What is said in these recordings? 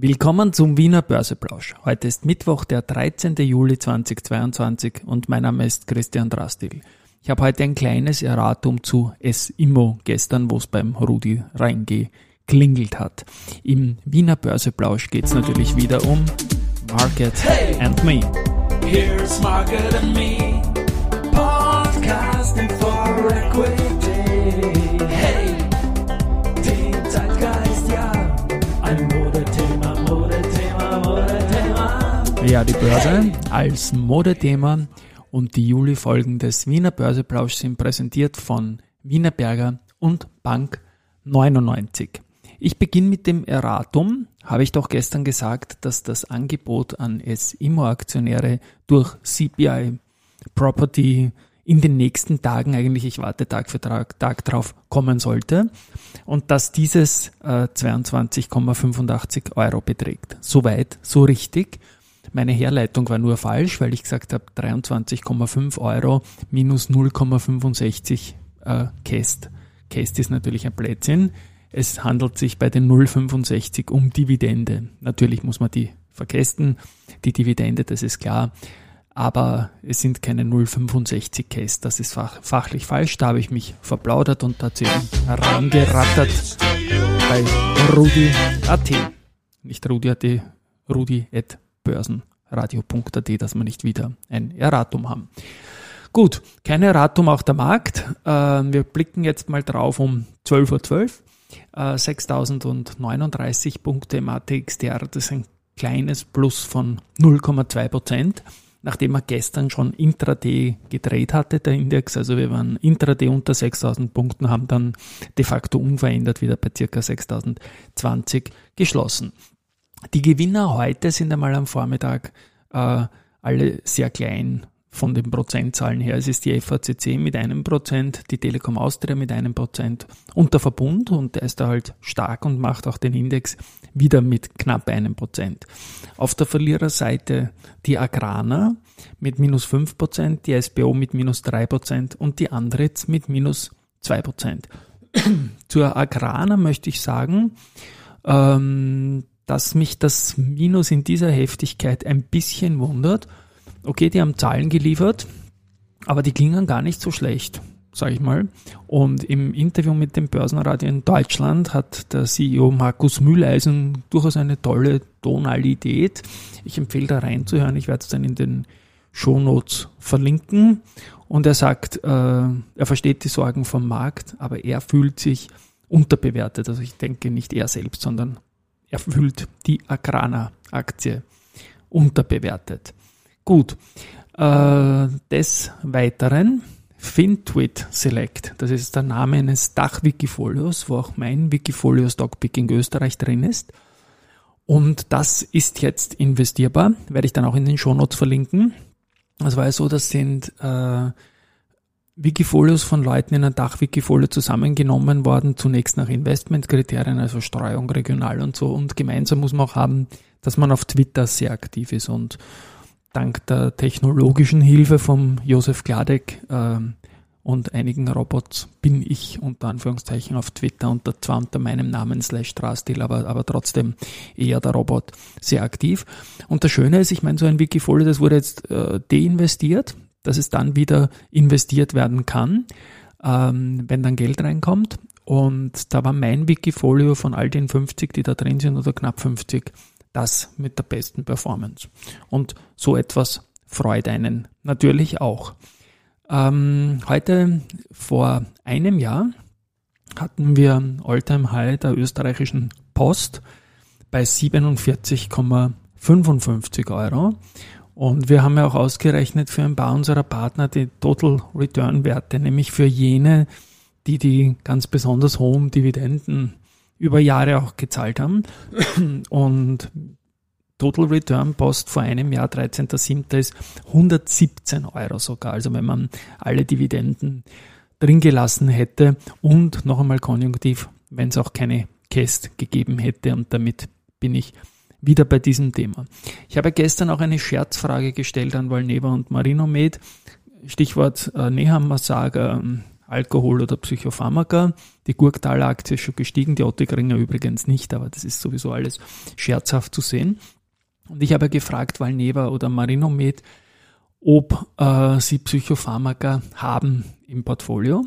Willkommen zum Wiener Börseplausch. Heute ist Mittwoch, der 13. Juli 2022 und mein Name ist Christian Drastil. Ich habe heute ein kleines Erratum zu S-Immo gestern, wo es beim Rudi Reinge klingelt hat. Im Wiener Börseplausch geht es natürlich wieder um Market hey, and Me. Here's Market and Me, Modethema. Ja, die Börse als Modethema und die Juli-Folgen des Wiener Börseplausch sind präsentiert von Wienerberger und Bank 99. Ich beginne mit dem Erratum. Habe ich doch gestern gesagt, dass das Angebot an S-Immo-Aktionäre durch CPI Property in den nächsten Tagen eigentlich, ich warte Tag für Tag, Tag drauf, kommen sollte und dass dieses äh, 22,85 Euro beträgt. Soweit, so richtig. Meine Herleitung war nur falsch, weil ich gesagt habe 23,5 Euro minus 0,65 äh, Käst. Käst ist natürlich ein Blödsinn. Es handelt sich bei den 0,65 um Dividende. Natürlich muss man die verkästen, die Dividende, das ist klar. Aber es sind keine 0,65 Käst. Das ist fach, fachlich falsch. Da habe ich mich verplaudert und tatsächlich reingerattert bei Rudi.at. Nicht Rudi.at, Rudi.börsenradio.at, dass wir nicht wieder ein Erratum haben. Gut, kein Erratum auch der Markt. Äh, wir blicken jetzt mal drauf um 12.12 Uhr. 6039 äh, Punkte im ATXDR, das ist ein kleines Plus von 0,2 Prozent, nachdem er gestern schon Intraday gedreht hatte, der Index. Also wir waren Intraday unter 6000 Punkten, haben dann de facto unverändert wieder bei circa 6020 geschlossen. Die Gewinner heute sind einmal am Vormittag äh, alle sehr klein von den Prozentzahlen her. Es ist die FACC mit einem Prozent, die Telekom Austria mit einem Prozent und der Verbund und der ist da halt stark und macht auch den Index wieder mit knapp einem Prozent. Auf der Verliererseite die Agrana mit minus fünf Prozent, die SBO mit minus drei Prozent und die Andritz mit minus zwei Prozent. Zur Agrana möchte ich sagen, ähm, dass mich das Minus in dieser Heftigkeit ein bisschen wundert okay, die haben Zahlen geliefert, aber die klingen gar nicht so schlecht, sage ich mal. Und im Interview mit dem Börsenradio in Deutschland hat der CEO Markus Mühleisen durchaus eine tolle Tonalität. Ich empfehle da reinzuhören. Ich werde es dann in den Shownotes verlinken. Und er sagt, äh, er versteht die Sorgen vom Markt, aber er fühlt sich unterbewertet. Also ich denke nicht er selbst, sondern er fühlt die Agrana-Aktie unterbewertet. Gut. Äh, des Weiteren FinTweet Select. Das ist der Name eines Dach-Wikifolios, wo auch mein Wikifolio Stockpick in Österreich drin ist. Und das ist jetzt investierbar. Werde ich dann auch in den Shownotes verlinken. Das war ja so, das sind äh, Wikifolios von Leuten in ein Dach-Wikifolio zusammengenommen worden, zunächst nach Investmentkriterien, also Streuung, regional und so. Und gemeinsam muss man auch haben, dass man auf Twitter sehr aktiv ist und dank der technologischen Hilfe vom Josef Gladek äh, und einigen Robots bin ich unter Anführungszeichen auf Twitter unter zwar unter meinem Namen slash Drastil, aber, aber trotzdem eher der Robot sehr aktiv. Und das Schöne ist, ich meine, so ein Wikifolio, das wurde jetzt äh, deinvestiert, dass es dann wieder investiert werden kann, ähm, wenn dann Geld reinkommt. Und da war mein Wikifolio von all den 50, die da drin sind, oder knapp 50, das mit der besten Performance. Und so etwas freut einen natürlich auch. Ähm, heute vor einem Jahr hatten wir Alltime High der österreichischen Post bei 47,55 Euro. Und wir haben ja auch ausgerechnet für ein paar unserer Partner die Total Return Werte, nämlich für jene, die die ganz besonders hohen Dividenden über Jahre auch gezahlt haben. Und Total Return Post vor einem Jahr, 13.07. ist 117 Euro sogar. Also wenn man alle Dividenden drin gelassen hätte und noch einmal konjunktiv, wenn es auch keine Cast gegeben hätte und damit bin ich wieder bei diesem Thema. Ich habe gestern auch eine Scherzfrage gestellt an Valneva und Marinomed. Stichwort äh, Nehammer Saga, ähm, Alkohol oder Psychopharmaka. Die Gurktaler Aktie ist schon gestiegen, die Ottigringer übrigens nicht, aber das ist sowieso alles scherzhaft zu sehen. Und ich habe gefragt, Valneva oder Marinomed, ob äh, sie Psychopharmaka haben im Portfolio.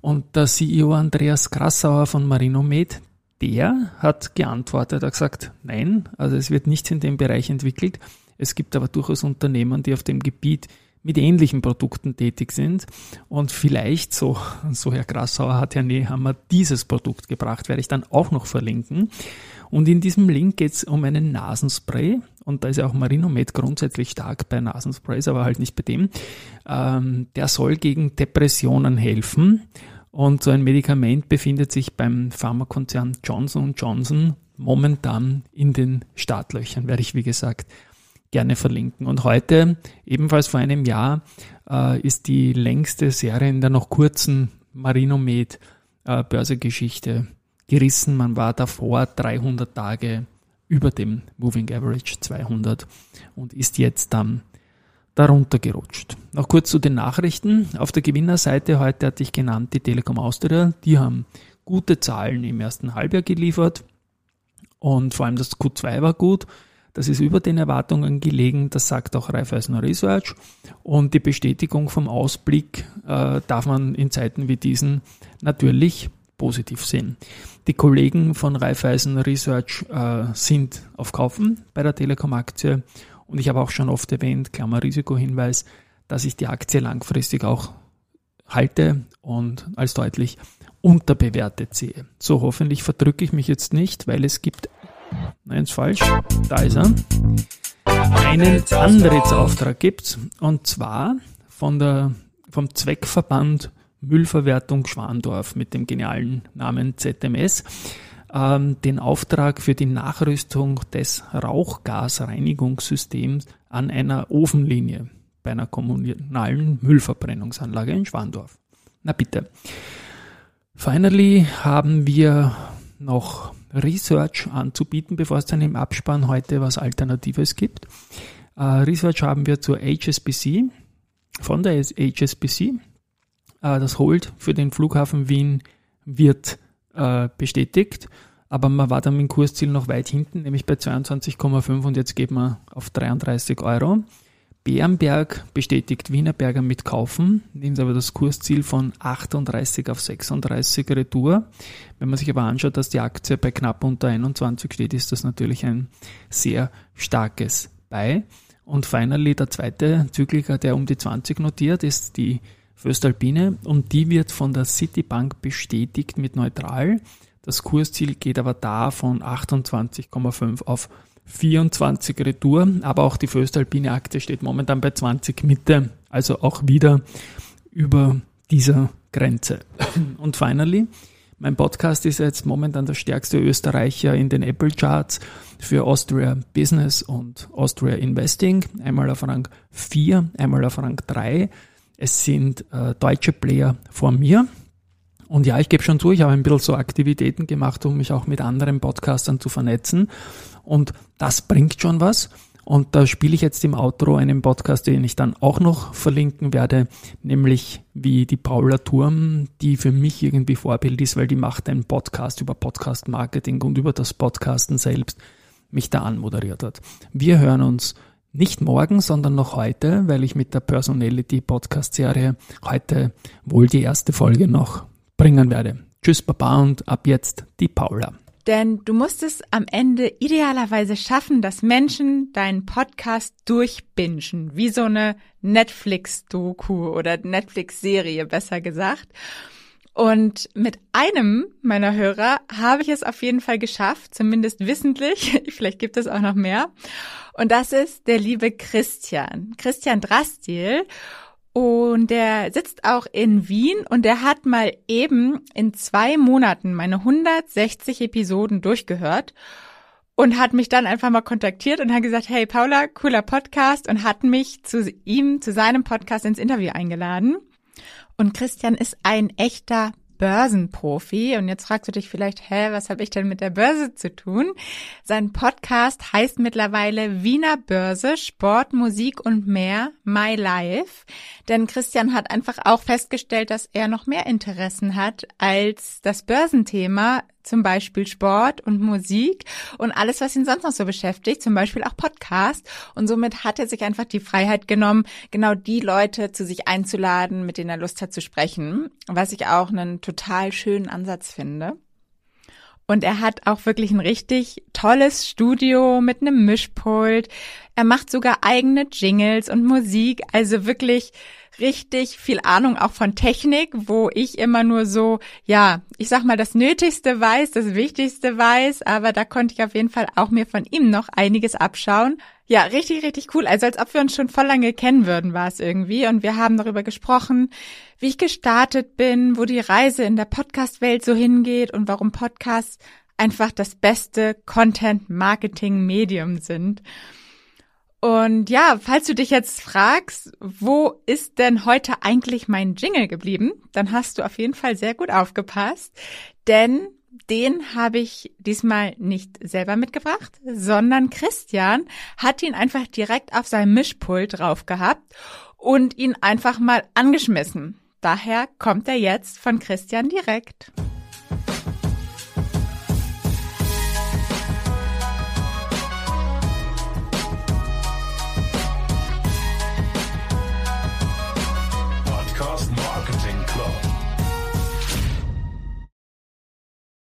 Und der CEO Andreas Grassauer von Marinomed, der hat geantwortet, hat gesagt, nein, also es wird nichts in dem Bereich entwickelt. Es gibt aber durchaus Unternehmen, die auf dem Gebiet mit ähnlichen Produkten tätig sind. Und vielleicht, so, so Herr Grassauer hat Herr Nehammer dieses Produkt gebracht, werde ich dann auch noch verlinken. Und in diesem Link geht es um einen Nasenspray. Und da ist ja auch Marinomed grundsätzlich stark bei Nasensprays, aber halt nicht bei dem. Ähm, der soll gegen Depressionen helfen. Und so ein Medikament befindet sich beim Pharmakonzern Johnson Johnson momentan in den Startlöchern, werde ich wie gesagt gerne verlinken. Und heute, ebenfalls vor einem Jahr, äh, ist die längste Serie in der noch kurzen Marinomed äh, Börsegeschichte gerissen. Man war davor 300 Tage über dem Moving Average 200 und ist jetzt dann darunter gerutscht. Noch kurz zu den Nachrichten. Auf der Gewinnerseite heute hatte ich genannt die Telekom Austria. Die haben gute Zahlen im ersten Halbjahr geliefert und vor allem das Q2 war gut. Das ist über den Erwartungen gelegen, das sagt auch Raiffeisen Research. Und die Bestätigung vom Ausblick äh, darf man in Zeiten wie diesen natürlich positiv sehen. Die Kollegen von Raiffeisen Research äh, sind auf Kaufen bei der Telekom-Aktie und ich habe auch schon oft erwähnt, Klammer Risikohinweis, dass ich die Aktie langfristig auch halte und als deutlich unterbewertet sehe. So hoffentlich verdrücke ich mich jetzt nicht, weil es gibt, nein, ist falsch, da ist er, einen Antrittsauftrag gibt und zwar von der, vom Zweckverband Müllverwertung Schwandorf mit dem genialen Namen ZMS ähm, den Auftrag für die Nachrüstung des Rauchgasreinigungssystems an einer Ofenlinie bei einer kommunalen Müllverbrennungsanlage in Schwandorf. Na bitte. Finally haben wir noch Research anzubieten, bevor es dann im Abspann heute was Alternatives gibt. Äh, Research haben wir zur HSBC, von der HSBC. Äh, das Hold für den Flughafen Wien wird äh, bestätigt. Aber man war dann mit dem Kursziel noch weit hinten, nämlich bei 22,5 und jetzt geht man auf 33 Euro. Bärenberg bestätigt Wienerberger mit Kaufen, nimmt aber das Kursziel von 38 auf 36 Retour. Wenn man sich aber anschaut, dass die Aktie bei knapp unter 21 steht, ist das natürlich ein sehr starkes Bei. Und finally der zweite Zykliker, der um die 20 notiert, ist die Föstalpine und die wird von der Citibank bestätigt mit neutral. Das Kursziel geht aber da von 28,5 auf 24 Retour, aber auch die Föstalpine Aktie steht momentan bei 20 Mitte, also auch wieder über dieser Grenze. Und finally, mein Podcast ist jetzt momentan der stärkste Österreicher in den Apple Charts für Austria Business und Austria Investing. Einmal auf Rang 4, einmal auf Rang 3. Es sind äh, deutsche Player vor mir. Und ja, ich gebe schon zu, ich habe ein bisschen so Aktivitäten gemacht, um mich auch mit anderen Podcastern zu vernetzen. Und das bringt schon was. Und da spiele ich jetzt im Outro einen Podcast, den ich dann auch noch verlinken werde, nämlich wie die Paula Turm, die für mich irgendwie Vorbild ist, weil die macht einen Podcast über Podcast Marketing und über das Podcasten selbst mich da anmoderiert hat. Wir hören uns nicht morgen, sondern noch heute, weil ich mit der Personality Podcast Serie heute wohl die erste Folge noch bringen werde. Tschüss, Baba und ab jetzt die Paula. Denn du musst es am Ende idealerweise schaffen, dass Menschen deinen Podcast durchbingen, wie so eine Netflix-Doku oder Netflix-Serie, besser gesagt. Und mit einem meiner Hörer habe ich es auf jeden Fall geschafft, zumindest wissentlich. Vielleicht gibt es auch noch mehr. Und das ist der liebe Christian. Christian Drastil. Und der sitzt auch in Wien und der hat mal eben in zwei Monaten meine 160 Episoden durchgehört und hat mich dann einfach mal kontaktiert und hat gesagt, hey Paula, cooler Podcast und hat mich zu ihm, zu seinem Podcast ins Interview eingeladen. Und Christian ist ein echter Börsenprofi. Und jetzt fragst du dich vielleicht, hä, was habe ich denn mit der Börse zu tun? Sein Podcast heißt mittlerweile Wiener Börse, Sport, Musik und mehr, My Life. Denn Christian hat einfach auch festgestellt, dass er noch mehr Interessen hat als das Börsenthema, zum Beispiel Sport und Musik und alles, was ihn sonst noch so beschäftigt, zum Beispiel auch Podcast. Und somit hat er sich einfach die Freiheit genommen, genau die Leute zu sich einzuladen, mit denen er Lust hat zu sprechen, was ich auch einen total schönen Ansatz finde. Und er hat auch wirklich ein richtig tolles Studio mit einem Mischpult. Er macht sogar eigene Jingles und Musik. Also wirklich richtig viel Ahnung auch von Technik, wo ich immer nur so, ja, ich sag mal, das Nötigste weiß, das Wichtigste weiß, aber da konnte ich auf jeden Fall auch mir von ihm noch einiges abschauen. Ja, richtig, richtig cool. Also als ob wir uns schon voll lange kennen würden, war es irgendwie. Und wir haben darüber gesprochen, wie ich gestartet bin, wo die Reise in der Podcast-Welt so hingeht und warum Podcasts einfach das beste Content-Marketing-Medium sind. Und ja, falls du dich jetzt fragst, wo ist denn heute eigentlich mein Jingle geblieben, dann hast du auf jeden Fall sehr gut aufgepasst, denn den habe ich diesmal nicht selber mitgebracht, sondern Christian hat ihn einfach direkt auf seinem Mischpult drauf gehabt und ihn einfach mal angeschmissen. Daher kommt er jetzt von Christian direkt.